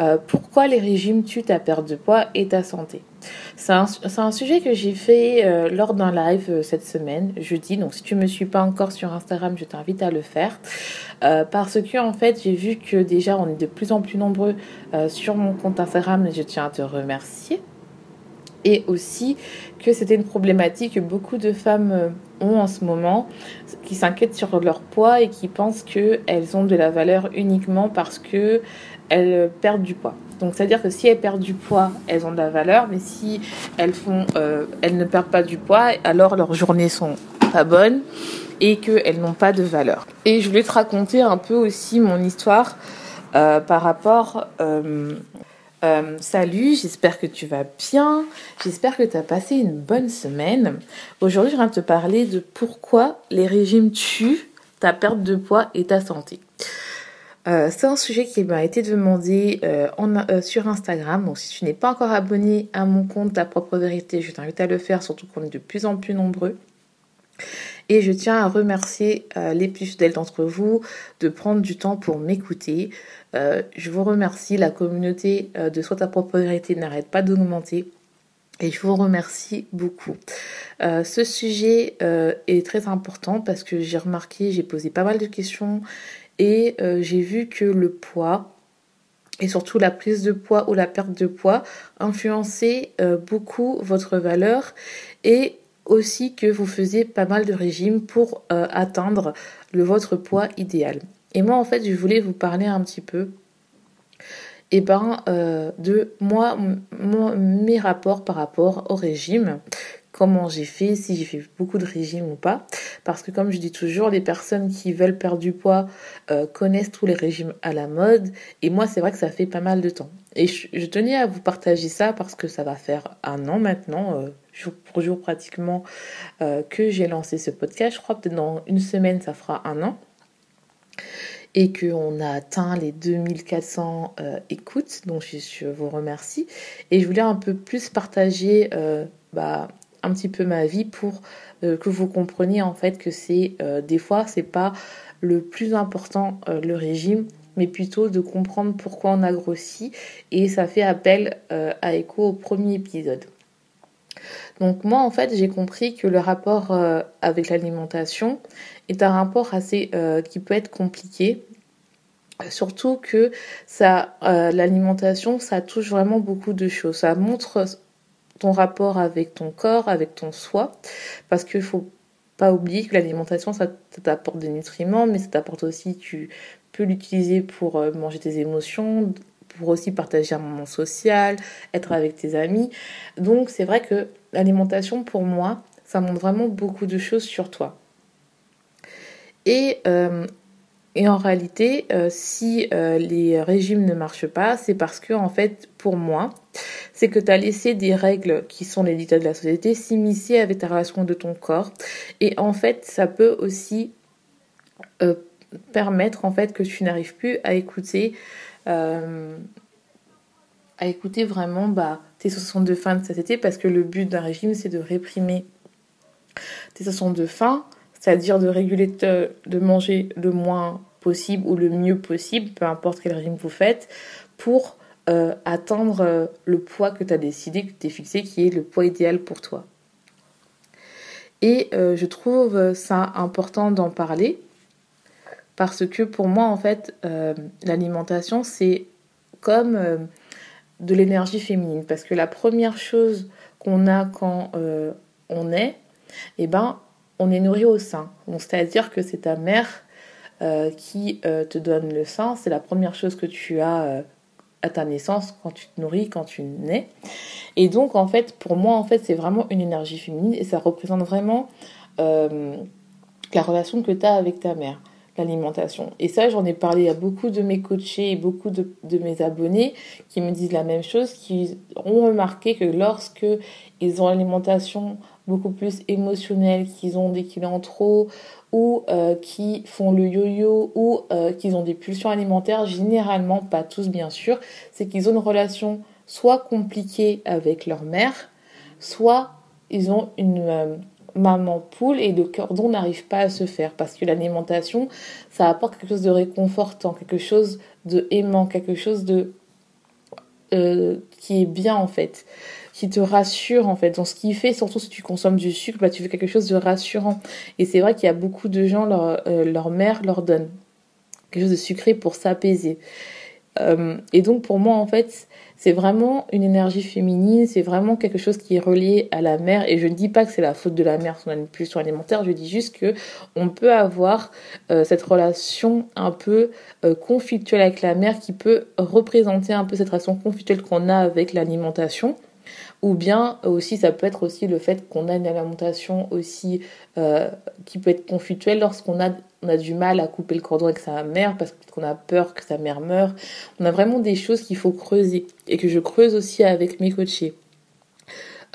euh, pourquoi les régimes tuent ta perte de poids et ta santé? C'est un, sujet que j'ai fait euh, lors d'un live euh, cette semaine, jeudi. Donc si tu me suis pas encore sur Instagram, je t'invite à le faire. parce que en fait, j'ai vu que déjà on est de plus en plus nombreux sur mon compte Instagram je tiens à te remercier. Et aussi que c'était une problématique que beaucoup de femmes ont en ce moment, qui s'inquiètent sur leur poids et qui pensent qu'elles ont de la valeur uniquement parce que elles perdent du poids. Donc, c'est-à-dire que si elles perdent du poids, elles ont de la valeur, mais si euh, elles ne perdent pas du poids, alors leurs journées sont pas bonnes et qu'elles n'ont pas de valeur. Et je voulais te raconter un peu aussi mon histoire euh, par rapport. Euh, salut, j'espère que tu vas bien. J'espère que tu as passé une bonne semaine. Aujourd'hui, je viens te parler de pourquoi les régimes tuent ta perte de poids et ta santé. Euh, c'est un sujet qui m'a été demandé euh, euh, sur Instagram. Donc, si tu n'es pas encore abonné à mon compte Ta propre vérité, je t'invite à le faire, surtout qu'on est de plus en plus nombreux. Et je tiens à remercier les plus fidèles d'entre vous de prendre du temps pour m'écouter. je vous remercie. La communauté de Soit ta propre vérité n'arrête pas d'augmenter. Et je vous remercie beaucoup. ce sujet est très important parce que j'ai remarqué, j'ai posé pas mal de questions et euh, j'ai vu que le poids et surtout la prise de poids ou la perte de poids influençait euh, beaucoup votre valeur et aussi que vous faisiez pas mal de régimes pour euh, atteindre le votre poids idéal. Et moi en fait je voulais vous parler un petit peu et eh ben, de moi, mes rapports par rapport au régime comment j'ai fait, si j'ai fait beaucoup de régimes ou pas. Parce que comme je dis toujours, les personnes qui veulent perdre du poids euh, connaissent tous les régimes à la mode. Et moi, c'est vrai que ça fait pas mal de temps. Et je, tenais à vous partager ça parce que ça va faire un an maintenant, euh, jour pour jour pratiquement, euh, que j'ai lancé ce podcast. Je crois peut-être dans une semaine, ça fera un an et qu'on a atteint les 2400 écoutes. Donc je, vous remercie. Et je voulais un peu plus partager bah, un petit peu ma vie pour euh, que vous compreniez en fait que c'est euh, des fois c'est pas le plus important euh, le régime mais plutôt de comprendre pourquoi on a grossi et ça fait appel à écho au premier épisode. Donc moi en fait j'ai compris que le rapport avec l'alimentation est un rapport assez qui peut être compliqué surtout que ça l'alimentation ça touche vraiment beaucoup de choses ça montre ton rapport avec ton corps, avec ton soi, parce qu'il faut pas oublier que l'alimentation, ça t'apporte des nutriments, mais ça t'apporte aussi, tu peux l'utiliser pour euh, manger tes émotions, pour aussi partager un moment social, être avec tes amis. Donc c'est vrai que l'alimentation, pour moi, ça montre vraiment beaucoup de choses sur toi. Et euh, et en réalité, euh, si les régimes ne marchent pas, c'est parce que, en fait, pour moi, c'est que tu as laissé des règles qui sont les dictats de la société s'immiscer avec ta relation de ton corps. Et en fait, ça peut aussi euh, permettre, en fait, que tu n'arrives plus à écouter, à écouter vraiment bah, tes sensations de faim de société parce que le but d'un régime, c'est de réprimer tes sensations de faim c'est-à-dire de réguler, de manger le moins possible ou le mieux possible, peu importe quel régime vous faites, pour euh, atteindre euh, le poids que tu as décidé, que tu es fixé, qui est le poids idéal pour toi. Et euh, je trouve ça important d'en parler parce que pour moi, en fait, l'alimentation, c'est comme de l'énergie féminine. Parce que la première chose qu'on a quand on est, eh ben, on est nourri au sein. C'est-à-dire que c'est ta mère qui te donne le sein. C'est la première chose que tu as à ta naissance, quand tu te nourris, quand tu nais. Et donc, en fait, pour moi, en fait, c'est vraiment une énergie féminine et ça représente vraiment euh, la relation que tu as avec ta mère, l'alimentation. Et ça, j'en ai parlé à beaucoup de mes coachés et beaucoup de, de, mes abonnés qui me disent la même chose, qui ont remarqué que lorsque ils ont l'alimentation beaucoup plus émotionnelle, qu'ils ont des kilos en trop ou euh, qui font le yo-yo ou euh, qui ont des pulsions alimentaires, généralement, pas tous bien sûr, c'est qu'ils ont une relation soit compliquée avec leur mère, soit ils ont une euh, maman poule et le cordon n'arrive pas à se faire parce que l'alimentation, ça apporte quelque chose de réconfortant, quelque chose de aimant, quelque chose de qui est bien en fait qui te rassure en fait. dans ce qui fait, surtout si tu consommes du sucre, bah, tu veux quelque chose de rassurant. Et c'est vrai qu'il y a beaucoup de gens, leur, euh, leur mère leur donne quelque chose de sucré pour s'apaiser. Euh, et donc pour moi en fait c'est vraiment une énergie féminine, c'est vraiment quelque chose qui est relié à la mère et je ne dis pas que c'est la faute de la mère son impulsion alimentaire, je dis juste que on peut avoir euh, cette relation un peu conflictuelle avec la mère qui peut représenter un peu cette relation conflictuelle qu'on a avec l'alimentation ou bien aussi ça peut être aussi le fait qu'on a une alimentation aussi euh, qui peut être conflictuelle lorsqu'on a du mal à couper le cordon avec sa mère parce qu'on a peur que sa mère meure. On a vraiment des choses qu'il faut creuser et que je creuse aussi avec mes coachés.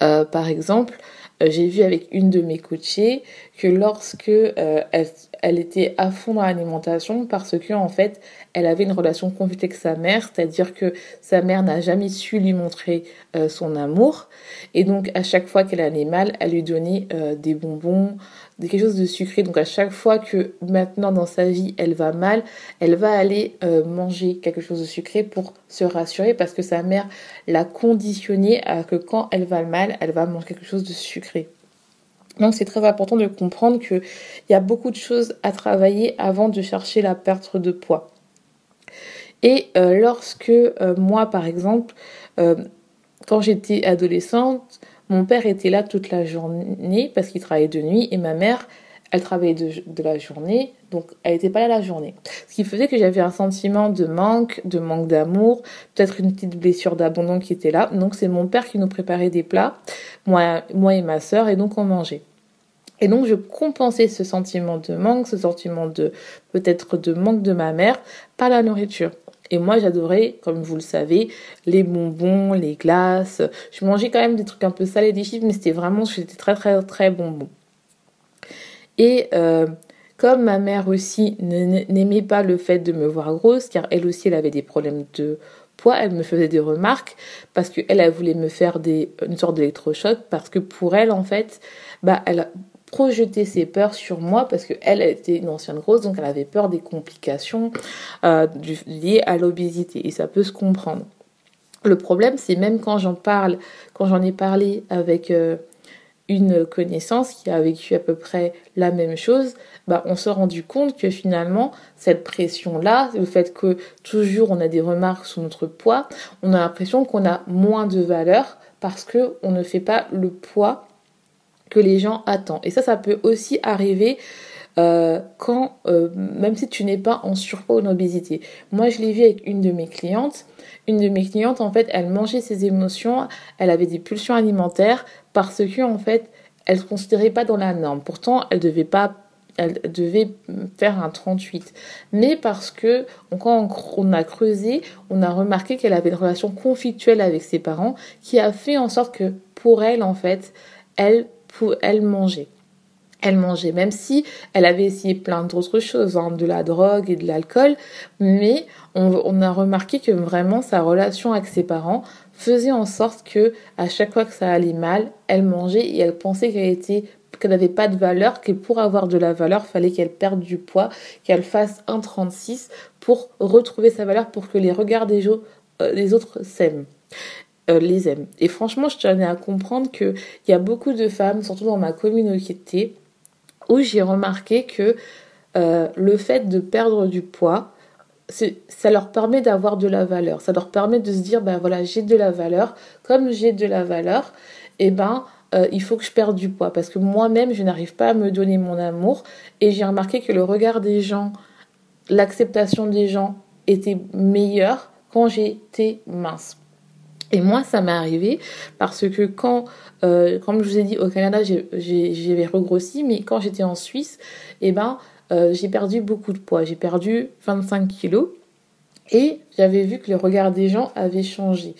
Euh, par exemple, euh, j'ai vu avec une de mes coachées que lorsque euh, elle, elle, était à fond dans l'alimentation parce que en fait elle avait une relation conflictuelle avec sa mère, c'est-à-dire que sa mère n'a jamais su lui montrer euh, son amour et donc à chaque fois qu'elle allait mal, elle lui donnait des bonbons, quelque chose de sucré. Donc à chaque fois que maintenant dans sa vie elle va mal, elle va aller euh, manger quelque chose de sucré pour se rassurer parce que sa mère l'a conditionné à que quand elle va mal, elle va manger quelque chose de sucré. Donc c'est très important de comprendre qu'il y a beaucoup de choses à travailler avant de chercher la perte de poids. Et euh, lorsque euh, moi par exemple, quand j'étais adolescente, mon père était là toute la journée parce qu'il travaillait de nuit et ma mère, elle travaillait de, la journée, donc elle n'était pas là la journée. Ce qui faisait que j'avais un sentiment de manque, de manque d'amour, peut-être une petite blessure d'abandon qui était là. Donc c'est mon père qui nous préparait des plats, moi, moi et ma sœur, et donc on mangeait. Et donc je compensais ce sentiment de manque, ce sentiment de peut-être de manque de ma mère par la nourriture. Et moi, j'adorais, comme vous le savez, les bonbons, les glaces. Je mangeais quand même des trucs un peu salés, des chips, mais c'était vraiment, j'étais très, très, très bonbon. Et euh, comme ma mère aussi n'aimait pas le fait de me voir grosse, car elle aussi, elle avait des problèmes de poids, elle me faisait des remarques parce qu'elle, elle voulait me faire une sorte d'électrochoc parce que pour elle, en fait, bah, elle, projeter ses peurs sur moi parce qu'elle était une ancienne grosse, donc elle avait peur des complications euh, liées à l'obésité et ça peut se comprendre. Le problème, c'est même quand j'en parle, quand j'en ai parlé avec euh, une connaissance qui a vécu à peu près la même chose, bah, on s'est rendu compte que finalement, cette pression-là, le fait que toujours on a des remarques sur notre poids, on a l'impression qu'on a moins de valeur parce que on ne fait pas le poids que les gens attendent. Et ça, ça peut aussi arriver euh, quand, euh, même si tu n'es pas en surpoids ou en obésité. Moi, je l'ai vu avec une de mes clientes. Une de mes clientes, en fait, elle mangeait ses émotions, elle avait des pulsions alimentaires parce que, en fait, elle se considérait pas dans la norme. Pourtant, elle devait pas elle devait faire un 38. Mais parce que quand on a creusé, on a remarqué qu'elle avait une relation conflictuelle avec ses parents qui a fait en sorte que pour elle, en fait, elle elle mangeait. Elle mangeait, même si elle avait essayé plein d'autres choses, hein, de la drogue et de l'alcool, mais on, a remarqué que vraiment sa relation avec ses parents faisait en sorte que à chaque fois que ça allait mal, elle mangeait et elle pensait qu'elle était qu'elle n'avait pas de valeur, que pour avoir de la valeur, fallait qu'elle perde du poids, qu'elle fasse un 36 pour retrouver sa valeur, pour que les regards des autres s'aiment. les aiment. Et franchement, je tenais à comprendre qu'il y a beaucoup de femmes, surtout dans ma communauté, où j'ai remarqué que le fait de perdre du poids, ça leur permet d'avoir de la valeur. Ça leur permet de se dire, ben voilà, j'ai de la valeur. Comme j'ai de la valeur, eh ben, euh, il faut que je perde du poids. Parce que moi-même, je n'arrive pas à me donner mon amour. Et j'ai remarqué que le regard des gens, l'acceptation des gens était meilleure quand j'étais mince. Et moi, ça m'est arrivé parce que quand, euh, comme je vous ai dit, au Canada, j'avais regrossi, mais quand j'étais en Suisse, eh ben, euh, j'ai perdu beaucoup de poids. J'ai perdu 25 kilos et j'avais vu que le regard des gens avait changé.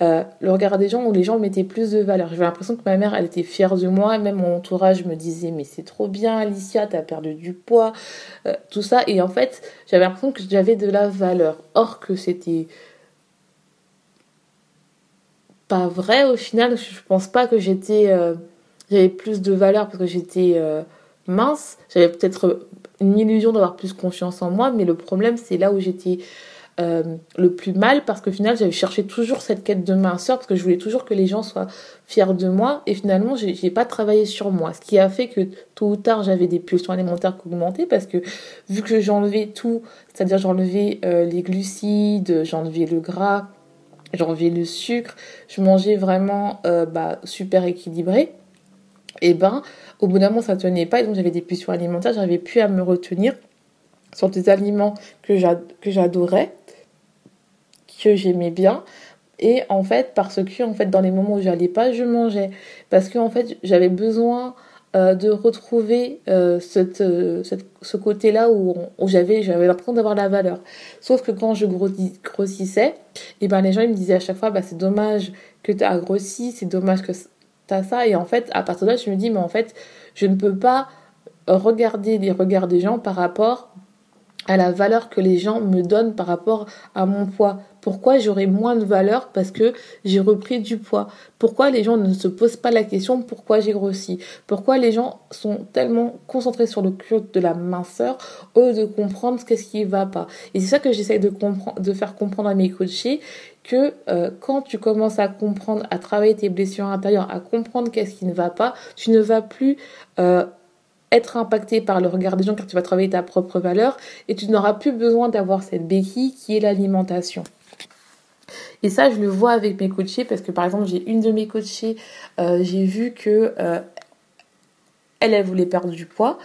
Euh, le regard des gens où les gens mettaient plus de valeur. J'avais l'impression que ma mère, elle était fière de moi. Même mon entourage me disait, mais c'est trop bien, Alicia, t'as perdu du poids, tout ça. Et en fait, j'avais l'impression que j'avais de la valeur. Or que c'était pas vrai au final. Je pense pas que j'étais, j'avais plus de valeur parce que j'étais mince. J'avais peut-être une illusion d'avoir plus confiance en moi, mais le problème, c'est là où j'étais euh, le plus mal parce qu'au final, j'avais cherché toujours cette quête de minceur parce que je voulais toujours que les gens soient fiers de moi et finalement, j'ai pas travaillé sur moi. Ce qui a fait que tôt ou tard, j'avais des pulsions alimentaires qui augmentaient parce que vu que j'enlevais tout, c'est-à-dire j'enlevais euh, les glucides, j'enlevais le gras, j'enlevais le sucre, je mangeais vraiment euh, bah, super équilibré et ben au bout d'un moment ça tenait pas et donc j'avais des pulsions alimentaires, j'arrivais plus à me retenir sur des aliments que j'adorais, que j'aimais bien. Et en fait, parce que en fait, dans les moments où j'allais pas, je mangeais. Parce que en fait, j'avais besoin euh, de retrouver euh, euh, cette, ce côté-là où, où j'avais l'impression d'avoir la valeur. Sauf que quand je grossissais, et ben les gens ils me disaient à chaque fois bah c'est dommage que tu as grossi, c'est dommage que ça. Et en fait, à partir de là, je me dis, mais en fait, je ne peux pas regarder les regards des gens par rapport à la valeur que les gens me donnent par rapport à mon poids. Pourquoi j'aurais moins de valeur parce que j'ai repris du poids? Pourquoi les gens ne se posent pas la question pourquoi j'ai grossi? Pourquoi les gens sont tellement concentrés sur le culte de la minceur au de comprendre qu'est-ce qui va pas? Et c'est ça que j'essaie de, de faire comprendre à mes coachés que euh, quand tu commences à comprendre, à travailler tes blessures intérieures, à comprendre qu'est-ce qui ne va pas, tu ne vas plus euh, être impacté par le regard des gens car tu vas travailler ta propre valeur et tu n'auras plus besoin d'avoir cette béquille qui est l'alimentation. Et ça, je le vois avec mes coachés parce que par exemple, j'ai une de mes coachées, euh, j'ai vu que elle, elle voulait perdre du poids.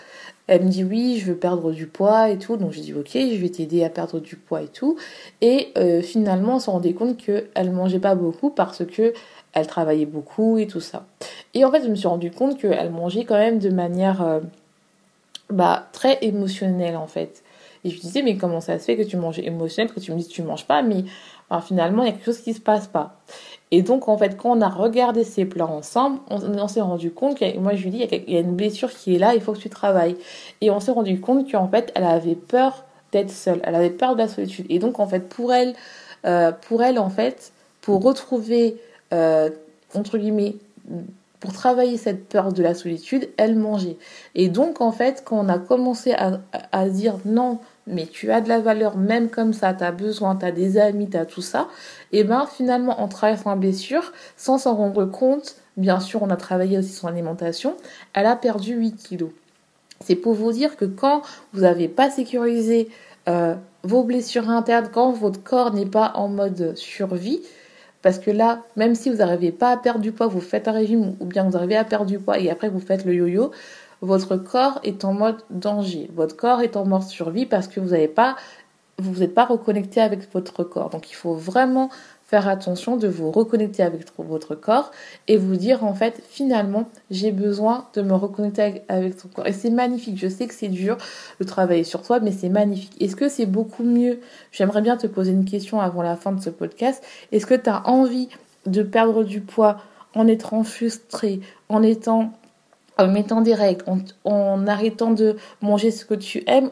Elle me dit oui, je veux perdre du poids et tout. Donc j'ai dit ok, je vais t'aider à perdre du poids et tout. Et euh, finalement, on se rendait compte qu'elle mangeait pas beaucoup parce que elle travaillait beaucoup et tout ça. Et en fait, je me suis rendu compte qu'elle mangeait quand même de manière euh, bah, très émotionnelle en fait. Et je lui disais mais comment ça se fait que tu manges émotionnel? Parce que tu me dis que tu manges pas, mais finalement il y a quelque chose qui se passe pas. Et donc, en fait, quand on a regardé ces plans ensemble, on, s'est rendu compte que, moi, je lui dis, il y, a une blessure qui est là, il faut que tu travailles. Et on s'est rendu compte qu'en fait, elle avait peur d'être seule, elle avait peur de la solitude. Et donc, en fait, pour elle, euh, pour elle, en fait, pour retrouver, euh, entre guillemets, pour travailler cette peur de la solitude, elle mangeait. Et donc, en fait, quand on a commencé à, à dire non, mais tu as de la valeur même comme ça, tu as besoin, tu as des amis, tu as tout ça, et ben finalement on travaille sa blessure sans s'en rendre compte. Bien sûr, on a travaillé aussi son alimentation. Elle a perdu 8 kilos. C'est pour vous dire que quand vous n'avez pas sécurisé euh, vos blessures internes, quand votre corps n'est pas en mode survie, parce que là, même si vous n'arrivez pas à perdre du poids, vous faites un régime ou bien vous arrivez à perdre du poids et après vous faites le yo-yo, votre corps est en mode danger. Votre corps est en mode survie parce que vous n'avez pas, vous n'êtes pas reconnecté avec votre corps. Donc il faut vraiment faire attention de vous reconnecter avec votre corps et vous dire en fait finalement j'ai besoin de me reconnecter avec, ton corps. Et c'est magnifique. Je sais que c'est dur de travailler sur toi mais c'est magnifique. Est-ce que c'est beaucoup mieux? J'aimerais bien te poser une question avant la fin de ce podcast. Est-ce que tu as envie de perdre du poids en étant frustré en étant en mettant des règles, en, arrêtant de manger ce que tu aimes,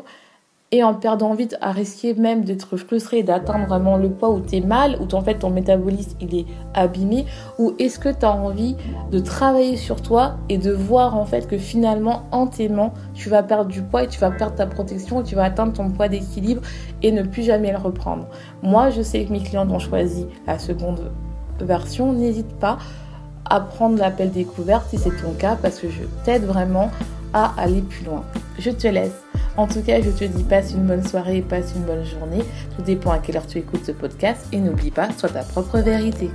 et en perdant vite à risquer même d'être frustré, d'atteindre vraiment le poids où tu es mal, où en fait ton métabolisme il est abîmé, ou est-ce que tu as envie de travailler sur toi et de voir en fait que finalement en t'aimant, tu vas perdre du poids et tu vas perdre ta protection et tu vas atteindre ton poids d'équilibre et ne plus jamais le reprendre. Moi, je sais que mes clients ont choisi la seconde version, n'hésite pas à prendre l'appel découverte si c'est ton cas parce que je t'aide vraiment à aller plus loin. Je te laisse. En tout cas, je te dis passe une bonne soirée passe une bonne journée. Tout dépend à quelle heure tu écoutes ce podcast et n'oublie pas, sois ta propre vérité.